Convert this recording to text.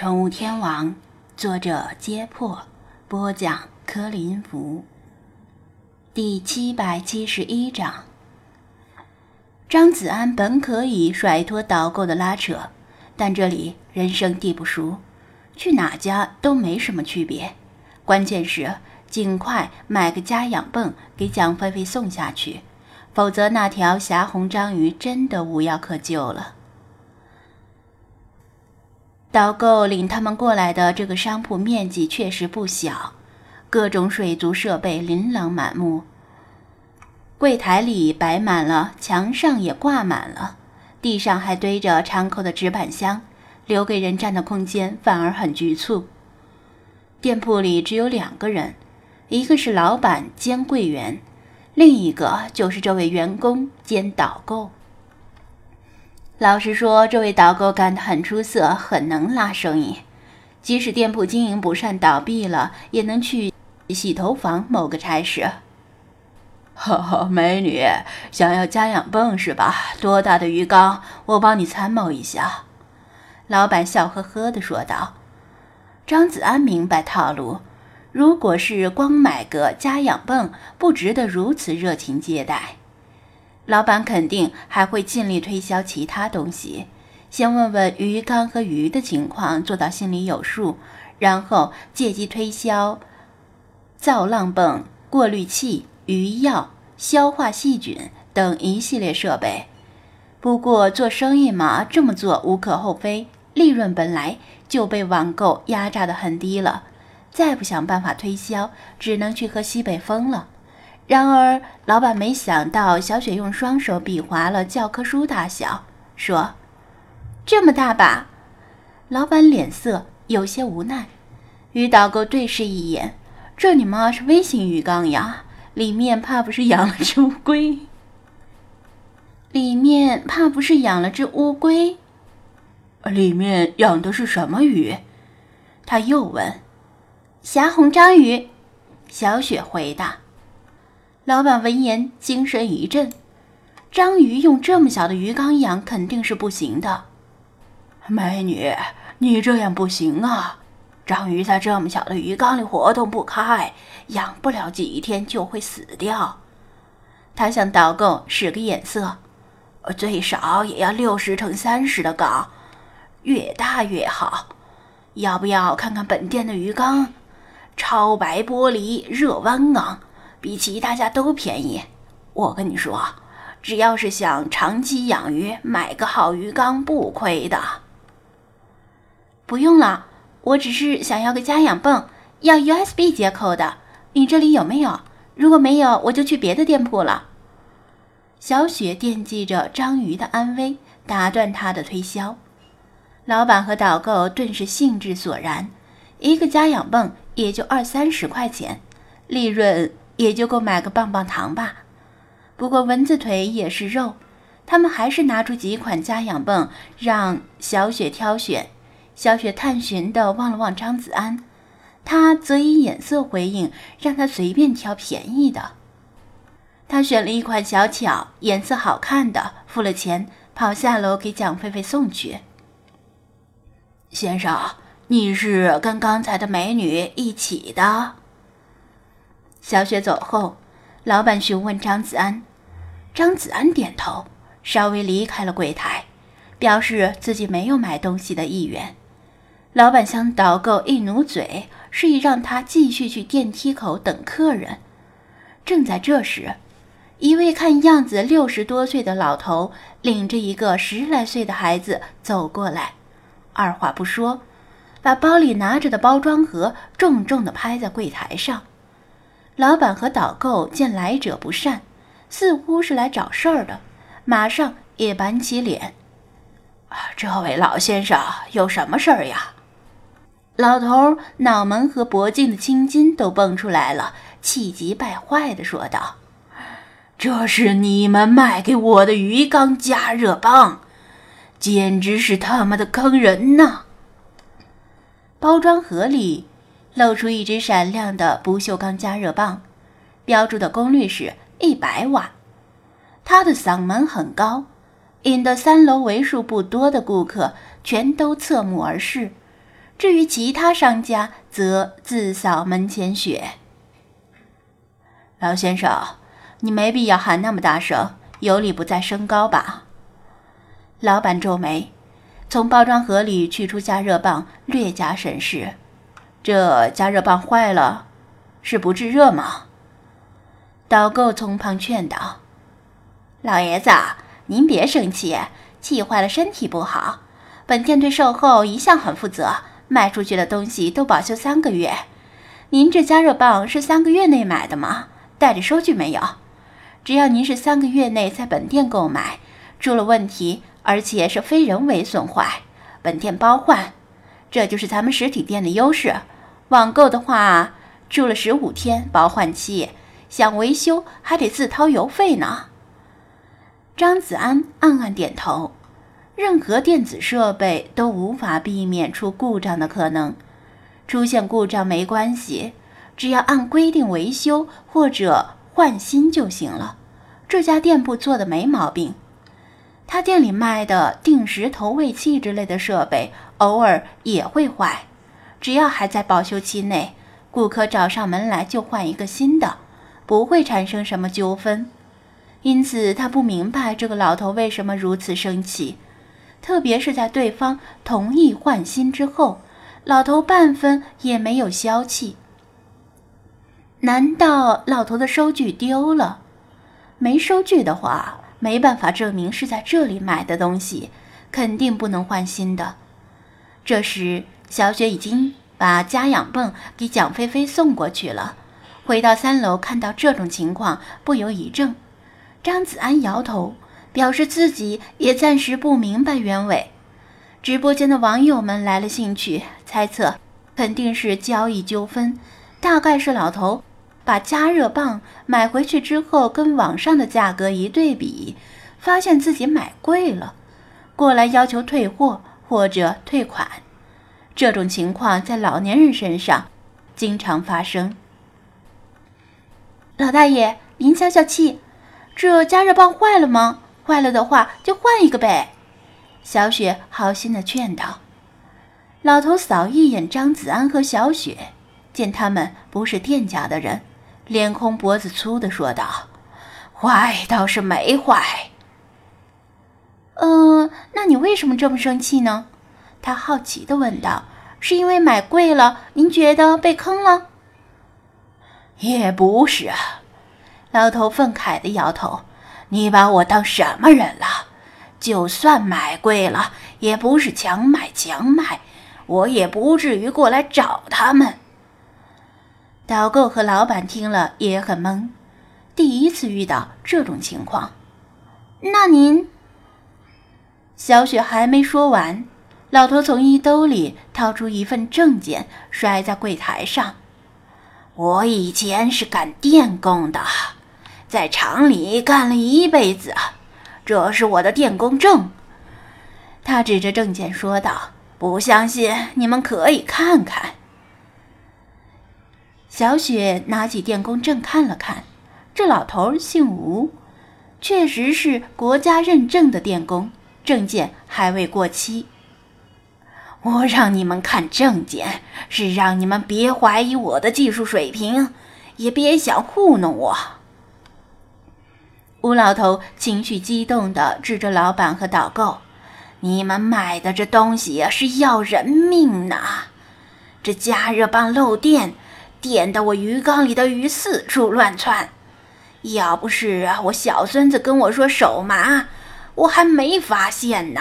宠物天王》，作者：揭破，播讲：柯林福。第七百七十一章。张子安本可以甩脱导购的拉扯，但这里人生地不熟，去哪家都没什么区别。关键是尽快买个家养泵给蒋菲菲送下去，否则那条霞红章鱼真的无药可救了。导购领他们过来的这个商铺面积确实不小，各种水族设备琳琅满目。柜台里摆满了，墙上也挂满了，地上还堆着敞口的纸板箱，留给人站的空间反而很局促。店铺里只有两个人，一个是老板兼柜员，另一个就是这位员工兼导购。老实说，这位导购干得很出色，很能拉生意，即使店铺经营不善倒闭了，也能去洗头房谋个差事。哈哈，美女，想要家养泵是吧？多大的鱼缸？我帮你参谋一下。”老板笑呵呵地说道。张子安明白套路，如果是光买个家养泵，不值得如此热情接待。老板肯定还会尽力推销其他东西，先问问鱼缸和鱼的情况，做到心里有数，然后借机推销造浪泵、过滤器。鱼药、消化细菌等一系列设备。不过做生意嘛，这么做无可厚非，利润本来就被网购压榨的很低了，再不想办法推销，只能去喝西北风了。然而，老板没想到，小雪用双手比划了教科书大小，说：“这么大吧？”老板脸色有些无奈，与导购对视一眼：“这你妈是微型鱼缸呀？”里面怕不是养了只乌龟？里面怕不是养了只乌龟？里面养的是什么鱼？他又问。霞红章鱼，小雪回答。老板闻言精神一振，章鱼用这么小的鱼缸养肯定是不行的。美女，你这样不行啊。章鱼在这么小的鱼缸里活动不开，养不了几天就会死掉。他向导购使个眼色，最少也要六十乘三十的缸，越大越好。要不要看看本店的鱼缸？超白玻璃，热弯缸，比其他家都便宜。我跟你说，只要是想长期养鱼，买个好鱼缸不亏的。不用了。我只是想要个家养泵，要 USB 接口的。你这里有没有？如果没有，我就去别的店铺了。小雪惦记着章鱼的安危，打断他的推销。老板和导购顿时兴致索然。一个家养泵也就二三十块钱，利润也就够买个棒棒糖吧。不过蚊子腿也是肉，他们还是拿出几款家养泵让小雪挑选。小雪探寻地望了望张子安，他则以眼色回应，让他随便挑便宜的。他选了一款小巧、颜色好看的，付了钱，跑下楼给蒋菲菲送去。先生，你是跟刚才的美女一起的？小雪走后，老板询问张子安，张子安点头，稍微离开了柜台，表示自己没有买东西的意愿。老板向导购一努嘴，示意让他继续去电梯口等客人。正在这时，一位看样子六十多岁的老头领着一个十来岁的孩子走过来，二话不说，把包里拿着的包装盒重重地拍在柜台上。老板和导购见来者不善，似乎是来找事儿的，马上也板起脸：“啊，这位老先生有什么事儿呀？”老头脑门和脖颈的青筋都蹦出来了，气急败坏地说道：“这是你们卖给我的鱼缸加热棒，简直是他妈的坑人呐！”包装盒里露出一只闪亮的不锈钢加热棒，标注的功率是一百瓦。他的嗓门很高，引得三楼为数不多的顾客全都侧目而视。至于其他商家，则自扫门前雪。老先生，你没必要喊那么大声，有理不在声高吧？老板皱眉，从包装盒里取出加热棒，略加审视。这加热棒坏了，是不制热吗？导购从旁劝道：“老爷子，您别生气，气坏了身体不好。本店对售后一向很负责，卖出去的东西都保修三个月。您这加热棒是三个月内买的吗？带着收据没有？只要您是三个月内在本店购买，出了问题。”而且是非人为损坏，本店包换，这就是咱们实体店的优势。网购的话，住了十五天包换期，想维修还得自掏邮费呢。张子安暗暗点头，任何电子设备都无法避免出故障的可能，出现故障没关系，只要按规定维修或者换新就行了。这家店铺做的没毛病。他店里卖的定时投喂器之类的设备，偶尔也会坏，只要还在保修期内，顾客找上门来就换一个新的，不会产生什么纠纷。因此，他不明白这个老头为什么如此生气，特别是在对方同意换新之后，老头半分也没有消气。难道老头的收据丢了？没收据的话。没办法证明是在这里买的东西，肯定不能换新的。这时，小雪已经把家养泵给蒋菲菲送过去了。回到三楼，看到这种情况，不由一怔。张子安摇头，表示自己也暂时不明白原委。直播间的网友们来了兴趣，猜测肯定是交易纠纷，大概是老头。把加热棒买回去之后，跟网上的价格一对比，发现自己买贵了，过来要求退货或者退款。这种情况在老年人身上经常发生。老大爷，您消消气，这加热棒坏了吗？坏了的话就换一个呗。小雪好心的劝道。老头扫一眼张子安和小雪，见他们不是店家的人。脸空脖子粗的说道：“坏倒是没坏。嗯，那你为什么这么生气呢？”他好奇的问道：“是因为买贵了，您觉得被坑了？”也不是，老头愤慨的摇头：“你把我当什么人了？就算买贵了，也不是强买强卖，我也不至于过来找他们。”导购和老板听了也很懵，第一次遇到这种情况。那您……小雪还没说完，老头从衣兜里掏出一份证件，摔在柜台上。我以前是干电工的，在厂里干了一辈子，这是我的电工证。他指着证件说道：“不相信，你们可以看看。”小雪拿起电工证看了看，这老头姓吴，确实是国家认证的电工，证件还未过期。我让你们看证件，是让你们别怀疑我的技术水平，也别想糊弄我。吴老头情绪激动地指着老板和导购：“你们卖的这东西是要人命呐！这加热棒漏电。”点得我鱼缸里的鱼四处乱窜，要不是啊，我小孙子跟我说手麻，我还没发现呢。